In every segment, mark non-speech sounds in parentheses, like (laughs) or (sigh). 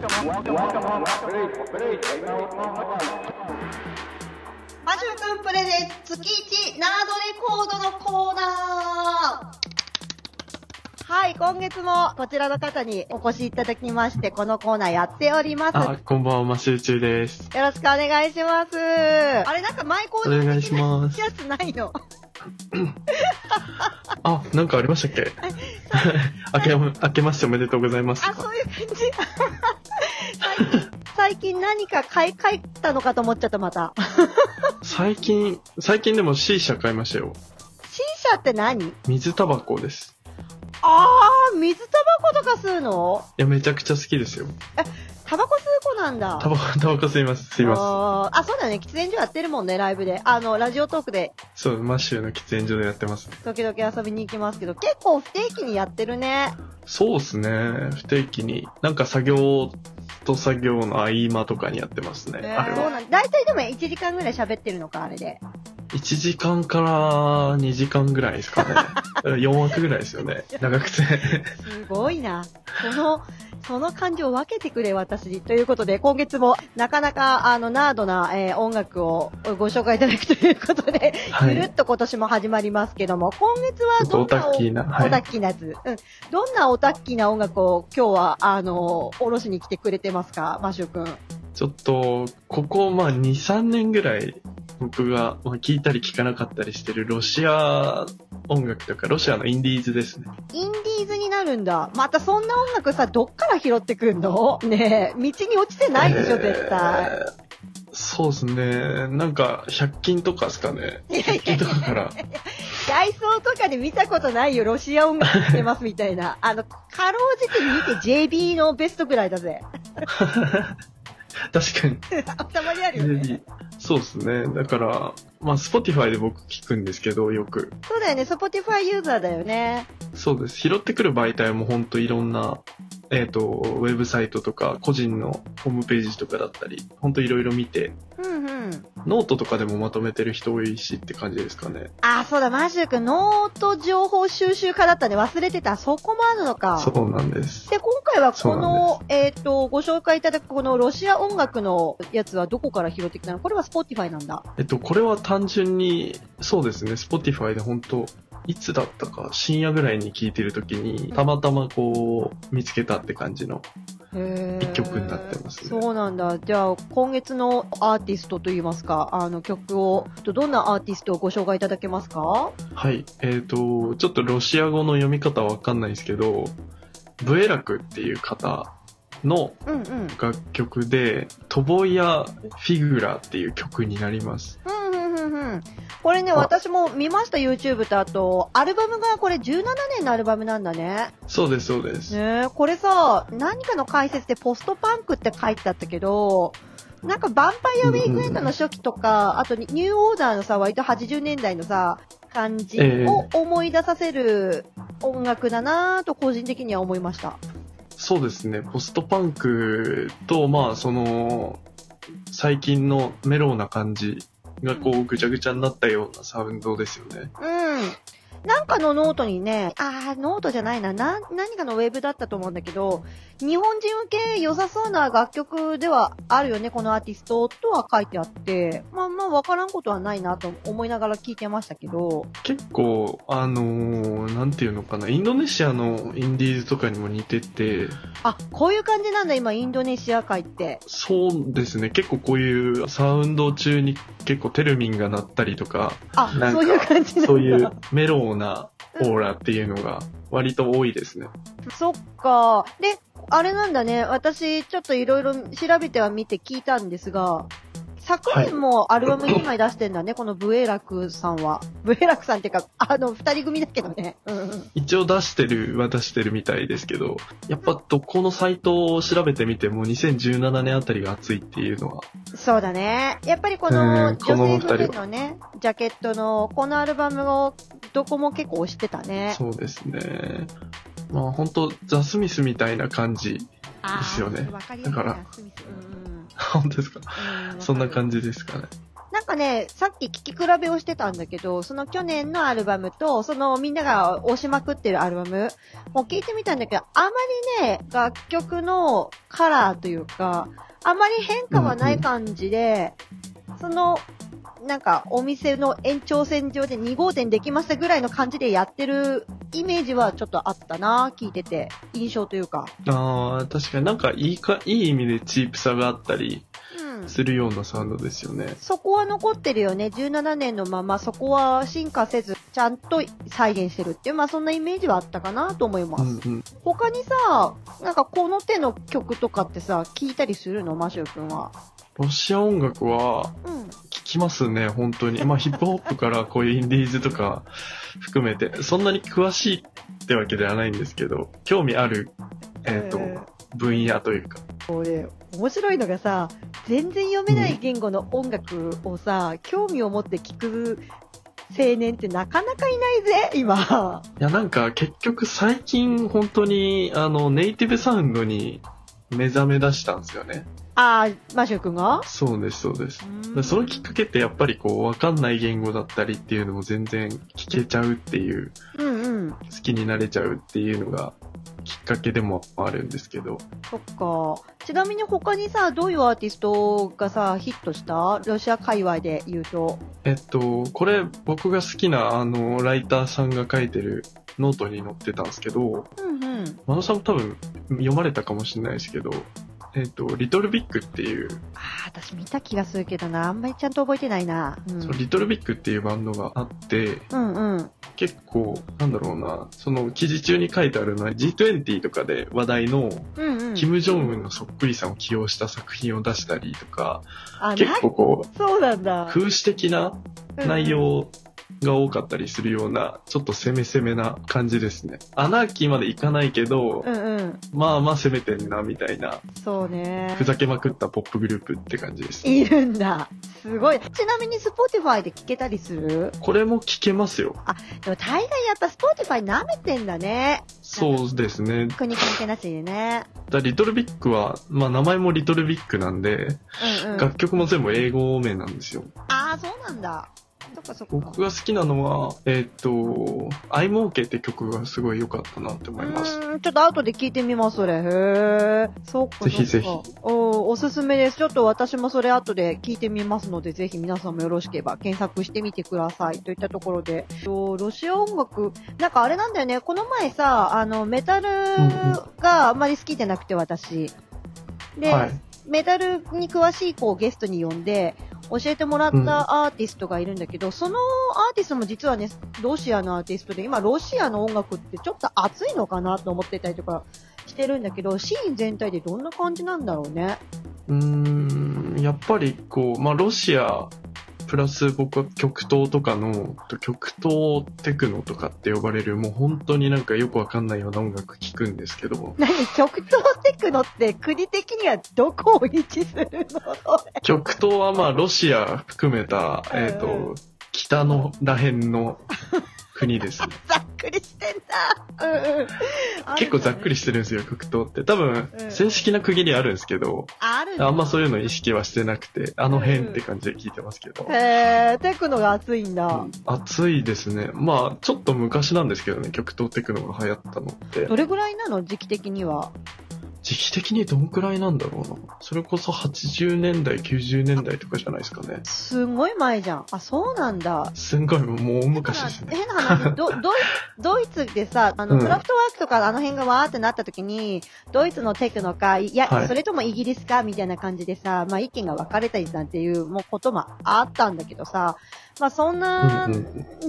マジュくんプレゼン月1ナードレコードのコーナーはい、今月もこちらの方にお越しいただきまして、このコーナーやっております。あ、こんばんは、マシューチューです。よろしくお願いします。あれなんかマイコーナーお願いします (laughs) やつないの？(coughs) あ、なんかありましたっけ？(laughs) 明け、明けましておめでとうございますあ、。そういう感じ (laughs) 最近、最近何か買い替えたのかと思っちゃった、また。(laughs) 最近、最近でも C 社買いましたよ。C 社って何？水タバコです。あー、水タバコとか吸うの？いや、めちゃくちゃ好きですよ。タバコ吸う子なんだ。タバコ、タバコ吸います。吸います。あーあ、そうだね。喫煙所やってるもんね、ライブで。あの、ラジオトークでそう、マッシューの喫煙所でやってますね。時々遊びに行きますけど、結構不定期にやってるね。そうですね。不定期に。なんか作業と作業の合間とかにやってますね。あれは。そうなんだ。いたいでも1時間ぐらい喋ってるのか、あれで。1時間から2時間ぐらいですかね。(laughs) 4枠ぐらいですよね。長くて。すごいな。その、その感情を分けてくれ、私に。ということで、今月もなかなか、あの、ナードな、えー音楽をご紹介いただくということで、はいゆるっと今年も始まりますけども、今月はどんなオタッキーなはいオタッキーなやつ？うん。どんなオタッキーな音楽を今日は、あの、おろしに来てくれてますか、マシュ君？ちょっと、ここ、まあ、2、3年ぐらい、僕が、まあ、聞いたり聞かなかったりしてるロシア音楽とか、ロシアのインディーズですね。インディーズになるんだ。またそんな音楽さ、どっから拾ってくんの？ねえ、道に落ちてないでしょ、絶対。えーそうですね。なんか、100均とかですかね。いやいや100均とかから。ダイソーとかで見たことないよ、ロシア音楽聴ってますみたいな。あの、かろうじて見て JB のベストぐらいだぜ。(laughs) (laughs) 確かに。たまにあるよね。(laughs) そうですね。だから、まあ、Spotify で僕聞くんですけど、よく。そうだよね、Spotify ユーザーだよね。そうです。拾ってくる媒体もほんといろんな、えっ、と、ウェブサイトとか、個人のホームページとかだったり、ほんといろいろ見て、うんうん。ノートとかでもまとめてる人多いしって感じですかね。あ、そうだ、マシュ君、ノート情報収集家だったね。忘れてた。そこもあるのか。そうなんです。で、今回はこの、えっ、と、ご紹介いただくこのロシア音楽のやつはどこから拾ってきたの？これは Spotify なんだ。えっと、これは単純に、そうですね、Spotify で本当いつだったか、深夜ぐらいに聴いてる時に、たまたまこう、見つけたって感じの一曲になってますね。そうなんだ。じゃあ、今月のアーティストといいますか、あの曲を、どんなアーティストをご紹介いただけますか？はい。えっ、と、ちょっとロシア語の読み方わかんないんですけど、ブエラクっていう方のうんうん。楽曲で、トボヤ・フィグラっていう曲になります。うんうんうんうん。これね、あ私も見ました、YouTube とあと、アルバムがこれ17年のアルバムなんだね。そうです、そうです。ねえこれさ、何かの解説でポストパンクって書いてあったけど、なんかヴァンパイアウィークエンドの初期とか、あとニューオーダーのさ、割と80年代のさ、感じええを思い出させる音楽だなぁと個人的には思いました。そうですね、ポストパンクと、まあ、その、最近のメロウな感じがこう、ぐちゃぐちゃになったようなサウンドですよね。うん。なんかのノートにね、あー、ノートじゃないな、な、何かのウェブだったと思うんだけど、日本人受け良さそうな楽曲ではあるよね、このアーティストとは書いてあって、まあまあわからんことはないなと思いながら聞いてましたけど、結構、あのーなんていうのかな、インドネシアのインディーズとかにも似てて、あ、こういう感じなんだ、今、インドネシア界って。そうですね、結構こういうサウンド中に結構テルミンが鳴ったりとか、あ、かそういう感じなんだ。そういうメロウなオーラっていうのが割と多いですね。そっか。で、あれなんだね。私、ちょっといろいろ調べてはみて聞いたんですが、昨年もアルバム2枚出してんだね、このブエラクさんは。ブエラクさんっていうか、あの、二人組だけどね。一応出してるは出してるみたいですけど、やっぱどこのサイトを調べてみても2017年あたりが熱いっていうのは、そうだね。やっぱりこうの、んこの女性二人は風のね、ジャケットの、このアルバムを、どこも結構推してたね。そうですね。まあ本当ザ・スミスみたいな感じ。ですよねだからうん (laughs) 本当ですか？うんそんな感じ。じですかね。ななんかね、さっき聞き比べをしてたんだけど、その去年のアルバムと、そのみんなが押しまくってるアルバム、もう聞いてみたんだけど、あまりね、楽曲のカラーというか、あまり変化はない感じで、その、なんか、お店の延長線上で2号店できましたぐらいの感じでやってるイメージはちょっとあったな聞いてて。印象というか。ああ、確かになんかいいか、いい意味でチープさがあったりうん。するようなサウンドですよね。そこは残ってるよね。17年のまま、そこは進化せず、ちゃんと再現してるっていう、まあそんなイメージはあったかなと思います。うんうん。他にさ、なんかこの手の曲とかってさ、聞いたりするの？マシュー君は。ロシア音楽はうん。聞きますね、本当に。まあヒップホップからこういうインディーズとか含めて、そんなに詳しいってわけではないんですけど、興味ある、えっ、と、えー分野というか。俺、面白いのがさ、全然読めない言語の音楽をさ、興味を持って聞く青年ってなかなかいないぜ、今。いや、なんか結局最近本当にあのネイティブサウンドに目覚め出したんですよね。あー、マシュー君が？そうです、そうです。そのきっかけってやっぱりこう、わかんない言語だったりっていうのも全然聞けちゃうっていう、うんうん。好きになれちゃうっていうのがきっかけでもあるんですけど、そっか。ちなみに他にさ、どういうアーティストがさ、ヒットした？ロシア界隈で言うと。えっと、これ僕が好きなあの、ライターさんが書いてるノートに載ってたんですけど、うんうん。マノさんも多分読まれたかもしれないですけど、えっと、リトルビッグっていう、あー、私見た気がするけどな、あんまりちゃんと覚えてないな。うん。そのリトルビッグっていうバンドがあって、うんうん。結構、なんだろうな、その記事中に書いてあるのは G20 とかで話題のうんうん。キム・ジョンウンのそっくりさんを起用した作品を出したりとか、あ、結構こう、そうなんだ。風刺的な内容が多かったりするような、ちょっと攻め攻めな感じですね。アナーキーまでいかないけどう、んうん。まあまあ攻めてんな、みたいな、そうねふ。ざけまくったポップグループって感じです。いるんだ。すごい。ちなみに Spotify で聞けたりする？これも聞けますよ。でも大概やっぱ Spotify 舐めてんだね。そうですね。国関係なしにね。だリトルビッグは、まあ名前もリトルビッグなんで、うんうん。楽曲も全部英語名なんですよ。ああ、そうなんだ。僕が好きなのは、えーっ、と、I'm OK って曲がすごい良かったなって思います。ちょっと後で聞いてみます、それ。へえ。そっかそっか。ぜひぜひおおすすめです。ちょっと私もそれ後で聞いてみますので、ぜひ皆さんもよろしければ検索してみてください。といったところで。とロシア音楽、なんかあれなんだよね。この前さ、あの、メタルがあんまり好きじゃなくて、私。で、はい。メタルに詳しい子をゲストに呼んで、教えてもらったアーティストがいるんだけど、そのアーティストも実はね、ロシアのアーティストで、今ロシアの音楽ってちょっと熱いのかなと思ってたりとかしてるんだけど、シーン全体でどんな感じなんだろうね。うーん、やっぱりこう、まあロシア、プラス僕は極東とかの、極東テクノとかって呼ばれる、もう本当になんかよくわかんないような音楽聴くんですけど、何極東テクノって国的にはどこを位置するの？極東はまあロシア含めた、えっ、うん。と、北のらへんの国です。ね。(laughs) くりしてんだ。うんうん。結構ざっくりしてるんですよ、極東って。多分う、ん正式な区切りあるんですけど、あるねあんまそういうの意識はしてなくて、あの辺って感じで聞いてますけど。へー、テクノが熱いんだ。うん暑いですね。まあ、ちょっと昔なんですけどね、極東テクノが流行ったのって。どれぐらいなの？時期的には。時期的にどんくらいなんだろうな。それこそ80年代、90年代とかじゃないですかね。すんごい前じゃん。あ、そうなんだ。すんごい、もう大昔ですね。変な話、ドドイドイツでさ、あの、うんクラフトワークとかあの辺がわーってなった時に、ドイツのテクノか、いや、はいそれともイギリスか、みたいな感じでさ、まあ意見が分かれたりなんていうもうこともあったんだけどさ、まあそんうんな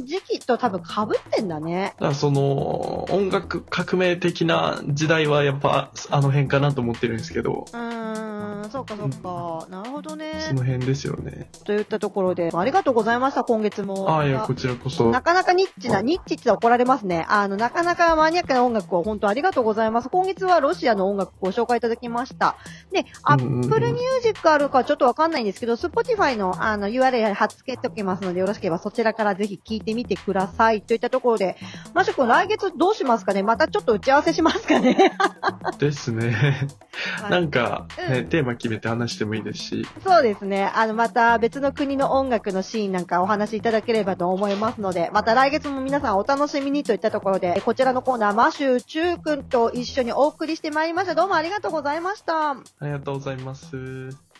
時期と多分被ってんだね。だからその、音楽革命的な時代はやっぱあの辺かなと思ってるんですけど、うーん、そうかそうか。なるほどね。その辺ですよね。といったところで、ありがとうございました、今月も。ああ、いや、こちらこそ。なかなかニッチな、ニッチって怒られますね。あの、なかなかマニアックな音楽を本当ありがとうございます。今月はロシアの音楽ご紹介いただきました。で、アうんうんうんップルミュージックあるかちょっとわかんないんですけど、Spotify のあの URL 貼っ付けておきますので、よろしければそちらからぜひ聞いてみてください。といったところで、マシュ君来月どうしますかね？またちょっと打ち合わせしますかね？ですね。(laughs) なんか、うんね、テーマ聞決めて話してもいいですし。そうですね。あの、また別の国の音楽のシーンなんかお話しいただければと思いますので、また来月も皆さんお楽しみにといったところで、こちらのコーナー、マシューチュー君と一緒にお送りしてまいりました。どうもありがとうございました。ありがとうございます。